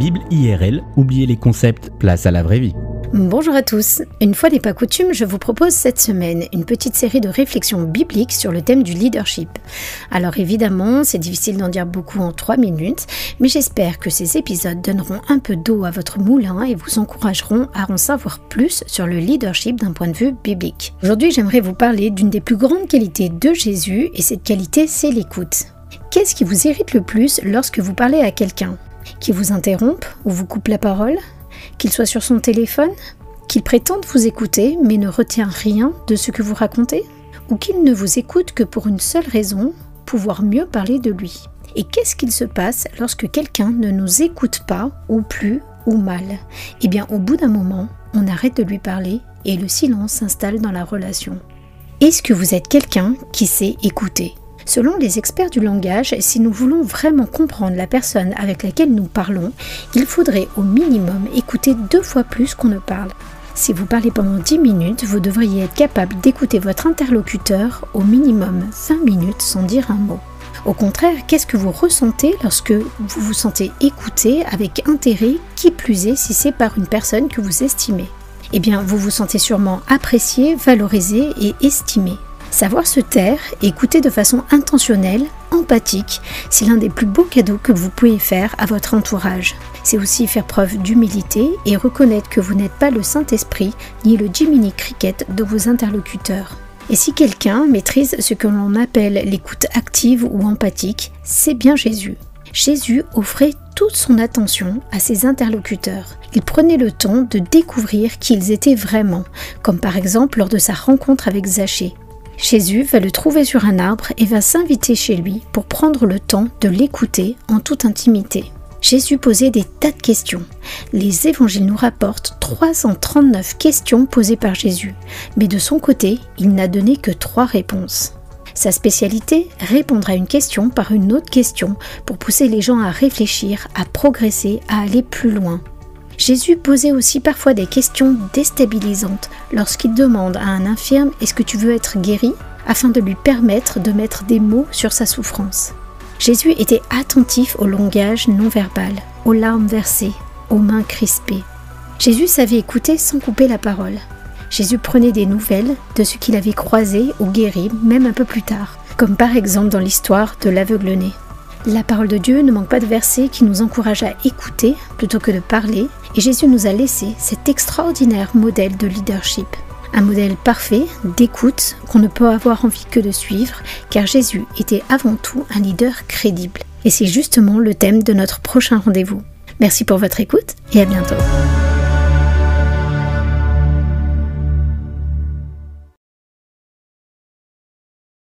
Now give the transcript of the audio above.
Bible IRL, oubliez les concepts, place à la vraie vie. Bonjour à tous. Une fois n'est pas coutume, je vous propose cette semaine une petite série de réflexions bibliques sur le thème du leadership. Alors évidemment, c'est difficile d'en dire beaucoup en 3 minutes, mais j'espère que ces épisodes donneront un peu d'eau à votre moulin et vous encourageront à en savoir plus sur le leadership d'un point de vue biblique. Aujourd'hui, j'aimerais vous parler d'une des plus grandes qualités de Jésus et cette qualité, c'est l'écoute. Qu'est-ce qui vous irrite le plus lorsque vous parlez à quelqu'un? Qui vous interrompt ou vous coupe la parole qu'il soit sur son téléphone, qu'il prétende vous écouter mais ne retient rien de ce que vous racontez, ou qu'il ne vous écoute que pour une seule raison, pouvoir mieux parler de lui. Et qu'est-ce qu'il se passe lorsque quelqu'un ne nous écoute pas, ou plus, ou mal? Eh bien, au bout d'un moment, on arrête de lui parler et le silence s'installe dans la relation. Est-ce que vous êtes quelqu'un qui sait écouter? Selon les experts du langage, si nous voulons vraiment comprendre la personne avec laquelle nous parlons, il faudrait au minimum écouter deux fois plus qu'on ne parle. Si vous parlez pendant 10 minutes, vous devriez être capable d'écouter votre interlocuteur au minimum 20 minutes sans dire un mot. Au contraire, qu'est-ce que vous ressentez lorsque vous vous sentez écouté avec intérêt, qui plus est si c'est par une personne que vous estimez? Eh bien, vous vous sentez sûrement apprécié, valorisé et estimé. Savoir se taire et écouter de façon intentionnelle, empathique, c'est l'un des plus beaux cadeaux que vous pouvez faire à votre entourage. C'est aussi faire preuve d'humilité et reconnaître que vous n'êtes pas le Saint-Esprit ni le Jiminy Cricket de vos interlocuteurs. Et si quelqu'un maîtrise ce que l'on appelle l'écoute active ou empathique, c'est bien Jésus. Jésus offrait toute son attention à ses interlocuteurs. Il prenait le temps de découvrir qui ils étaient vraiment, comme par exemple lors de sa rencontre avec Zachée. Jésus va le trouver sur un arbre et va s'inviter chez lui pour prendre le temps de l'écouter en toute intimité. Jésus posait des tas de questions. Les évangiles nous rapportent 339 questions posées par Jésus, mais de son côté, il n'a donné que trois réponses. Sa spécialité, répondre à une question par une autre question pour pousser les gens à réfléchir, à progresser, à aller plus loin. Jésus posait aussi parfois des questions déstabilisantes lorsqu'il demande à un infirme Est-ce que tu veux être guéri? afin de lui permettre de mettre des mots sur sa souffrance. Jésus était attentif au langage non verbal, aux larmes versées, aux mains crispées. Jésus savait écouter sans couper la parole. Jésus prenait des nouvelles de ce qu'il avait croisé ou guéri même un peu plus tard, comme par exemple dans l'histoire de l'aveugle-né. La parole de Dieu ne manque pas de versets qui nous encouragent à écouter plutôt que de parler, et Jésus nous a laissé cet extraordinaire modèle de leadership. Un modèle parfait d'écoute qu'on ne peut avoir envie que de suivre, car Jésus était avant tout un leader crédible. Et c'est justement le thème de notre prochain rendez-vous. Merci pour votre écoute et à bientôt.